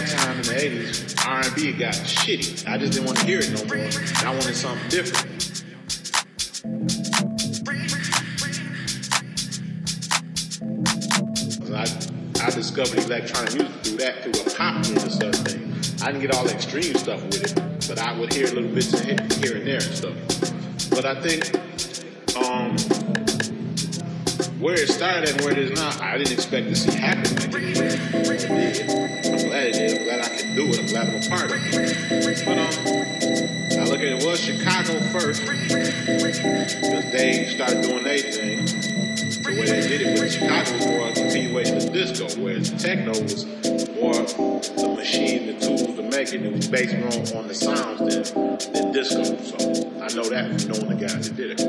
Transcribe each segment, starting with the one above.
that time in the 80s. R&B got shitty. I just didn't want to hear it no more. And I wanted something different. I, I discovered electronic music through that, through a pop music sort of thing. I didn't get all the extreme stuff with it, but I would hear little bits here and there and stuff. But I think um, where it started and where it is now, I didn't expect to see happen like it. I'm glad it did. I'm glad I can do it. I'm glad I'm a part of it. But um, I look at it, was Chicago first because they started doing their thing the way they did it, but Chicago was more a continuation of disco, whereas the techno was more the machine, the tools to make it. It was based more on the sounds than, than disco. So I know that from knowing the guys that did it.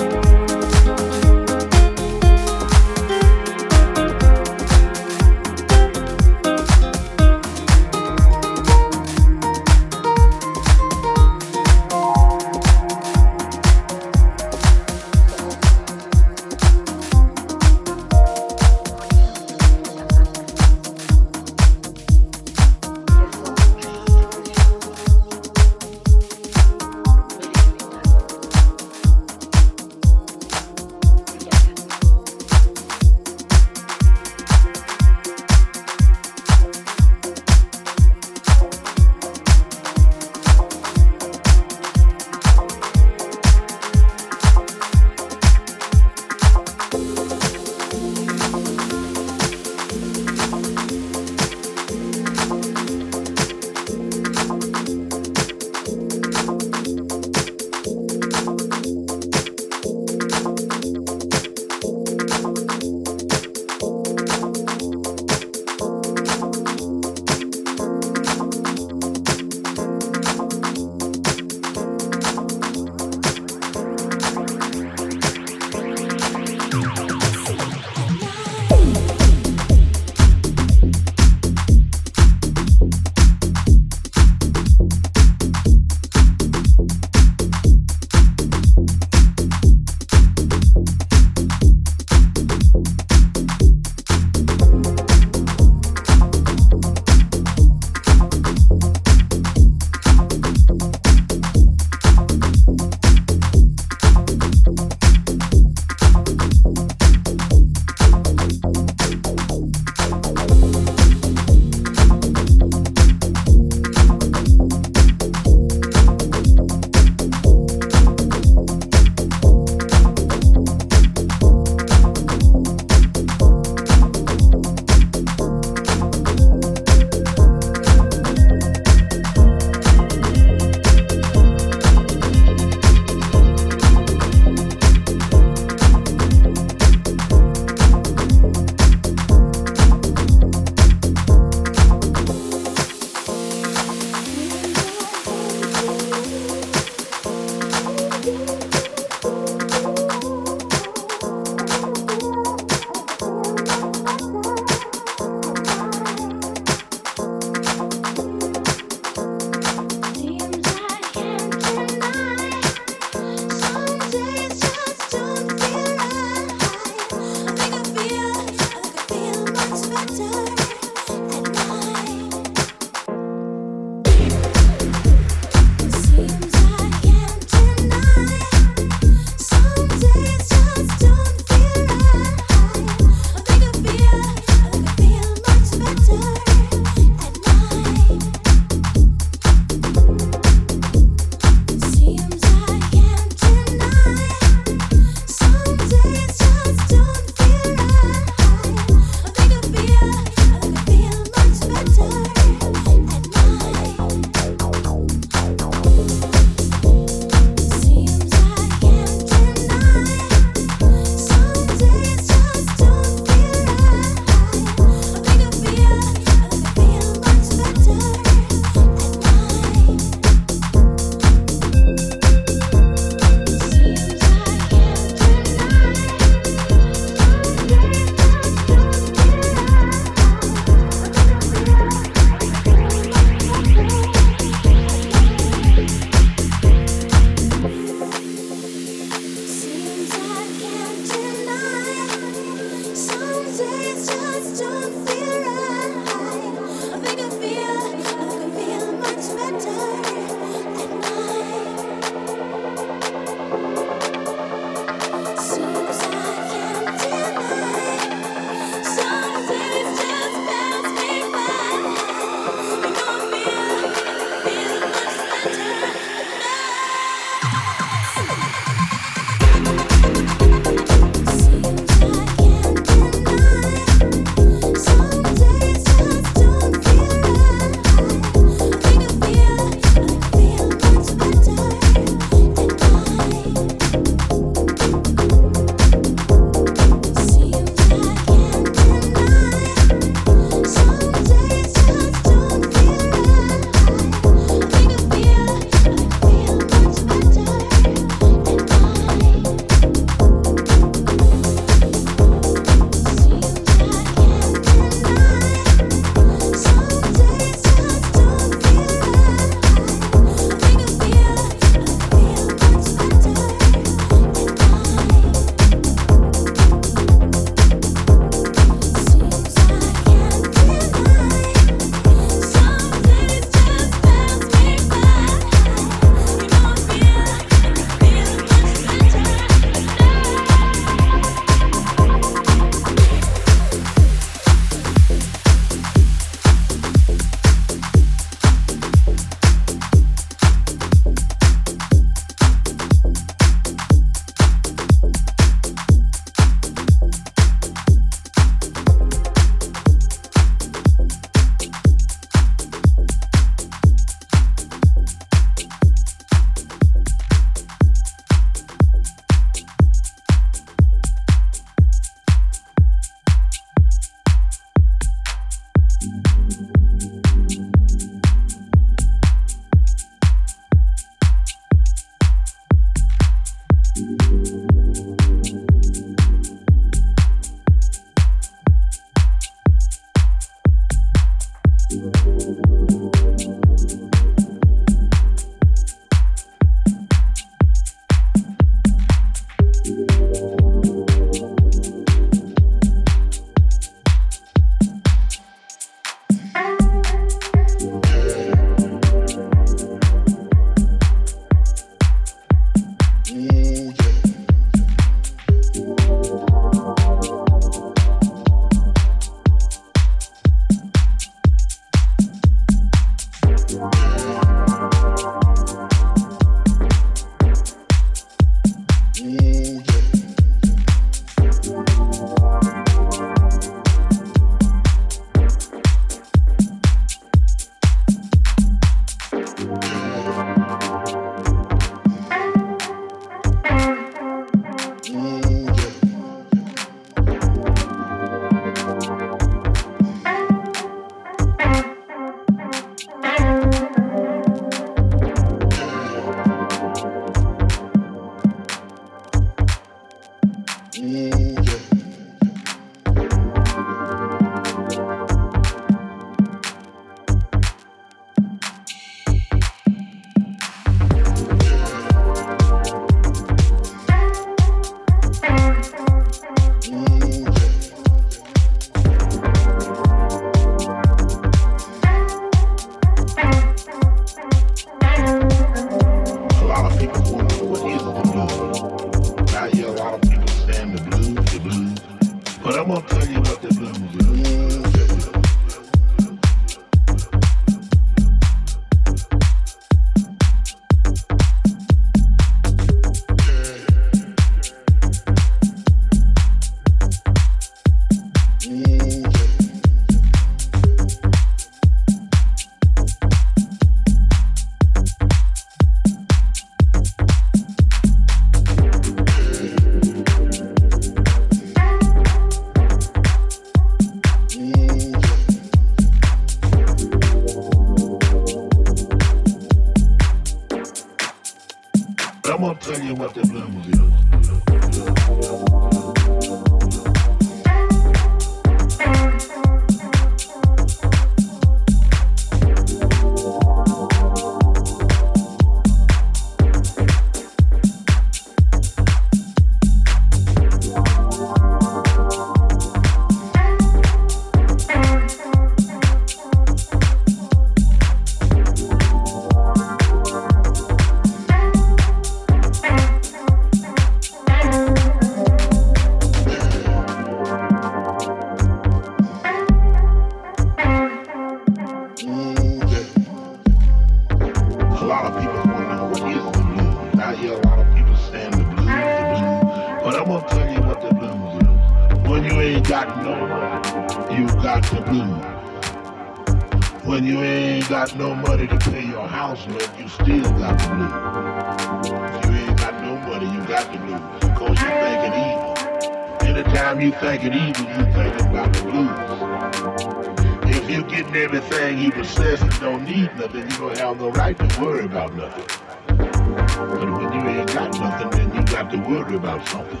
right to worry about nothing. But when you ain't got nothing, then you got to worry about something.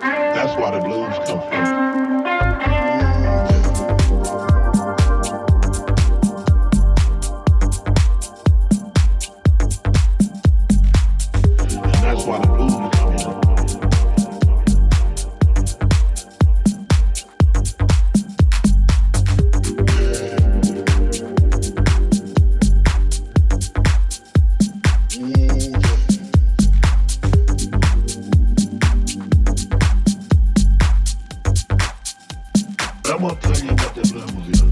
That's where the blues come from. Vamos apanhar e bater pra mover.